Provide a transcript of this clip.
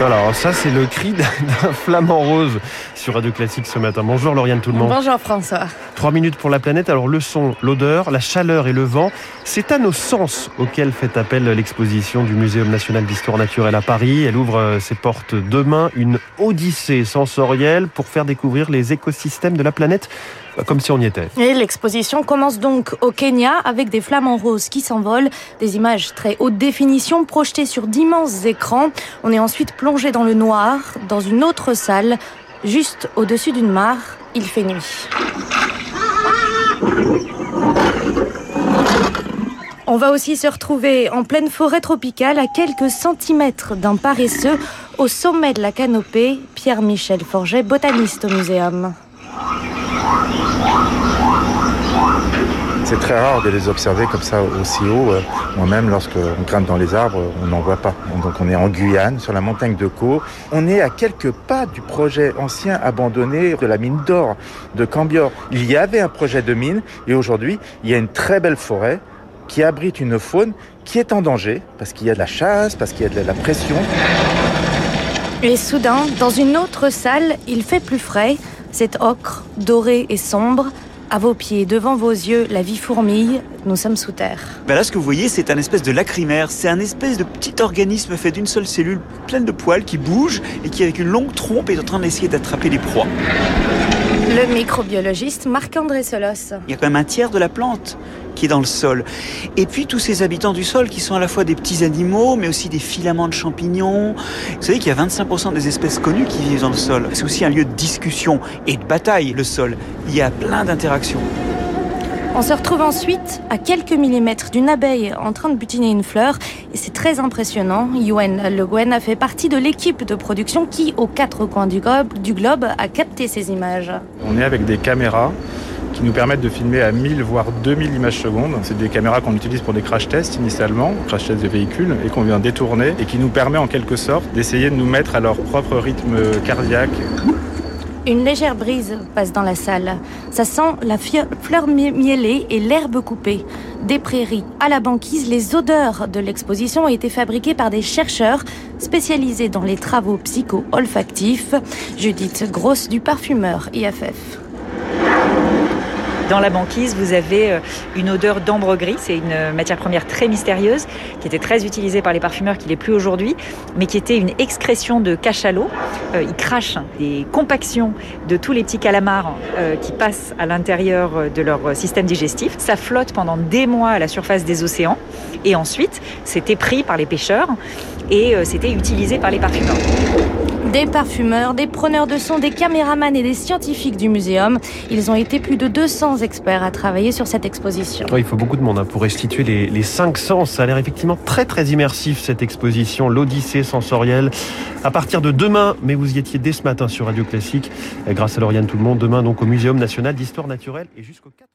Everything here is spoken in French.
Alors ça c'est le cri d'un flamant rose sur Radio Classique ce matin. Bonjour Lauriane tout le monde. Bonjour François. Trois minutes pour la planète. Alors le son, l'odeur, la chaleur et le vent, c'est à nos sens auxquels fait appel l'exposition du Muséum national d'histoire naturelle à Paris. Elle ouvre euh, ses portes demain, une odyssée sensorielle pour faire découvrir les écosystèmes de la planète bah, comme si on y était. Et l'exposition commence donc au Kenya avec des flamants roses qui s'envolent, des images très haute définition projetées sur d'immenses écrans. On est ensuite plongé dans le noir, dans une autre salle, juste au-dessus d'une mare. Il fait nuit. On va aussi se retrouver en pleine forêt tropicale à quelques centimètres d'un paresseux au sommet de la canopée, Pierre-Michel Forget, botaniste au muséum. C'est très rare de les observer comme ça aussi haut. Euh, moi-même, lorsqu'on grimpe dans les arbres, on n'en voit pas. Donc on est en Guyane, sur la montagne de Caux. On est à quelques pas du projet ancien abandonné de la mine d'or de Cambior. Il y avait un projet de mine et aujourd'hui, il y a une très belle forêt qui abrite une faune qui est en danger parce qu'il y a de la chasse, parce qu'il y a de la pression. Et soudain, dans une autre salle, il fait plus frais. C'est ocre, doré et sombre. À vos pieds, devant vos yeux, la vie fourmille, nous sommes sous terre. Ben là, ce que vous voyez, c'est un espèce de lacrymère. C'est un espèce de petit organisme fait d'une seule cellule pleine de poils qui bouge et qui, avec une longue trompe, est en train d'essayer d'attraper les proies. Le microbiologiste Marc-André Solos. Il y a quand même un tiers de la plante qui est dans le sol. Et puis tous ces habitants du sol qui sont à la fois des petits animaux, mais aussi des filaments de champignons. Vous savez qu'il y a 25% des espèces connues qui vivent dans le sol. C'est aussi un lieu de discussion et de bataille, le sol. Il y a plein d'interactions. On se retrouve ensuite à quelques millimètres d'une abeille en train de butiner une fleur et c'est très impressionnant. Yuen Le Guen a fait partie de l'équipe de production qui, aux quatre coins du globe, du globe, a capté ces images. On est avec des caméras nous permettent de filmer à 1000 voire 2000 images secondes. C'est des caméras qu'on utilise pour des crash tests initialement, crash tests de véhicules, et qu'on vient détourner et qui nous permet en quelque sorte d'essayer de nous mettre à leur propre rythme cardiaque. Une légère brise passe dans la salle. Ça sent la fleur mielée et l'herbe coupée. Des prairies à la banquise, les odeurs de l'exposition ont été fabriquées par des chercheurs spécialisés dans les travaux psycho-olfactifs. Judith Grosse du parfumeur IFF. Dans la banquise, vous avez euh, une odeur d'ambre gris. C'est une euh, matière première très mystérieuse qui était très utilisée par les parfumeurs, qui n'est plus aujourd'hui, mais qui était une excrétion de cachalot. Euh, ils crachent des compactions de tous les petits calamars qui passent à l'intérieur de leur système digestif. Ça flotte pendant des mois à la surface des océans. Et ensuite, c'était pris par les pêcheurs et c'était utilisé par les parfumeurs. Des parfumeurs, des preneurs de son, des caméramans et des scientifiques du muséum. Ils ont été plus de 200 experts à travailler sur cette exposition. il faut beaucoup de monde hein, pour restituer les, les cinq sens. Ça a l'air effectivement très très immersif cette exposition, l'Odyssée sensorielle. À partir de demain, mais vous y étiez dès ce matin sur Radio Classique, grâce à Lauriane Tout le Monde, demain donc au Muséum national d'histoire naturelle et jusqu'au 4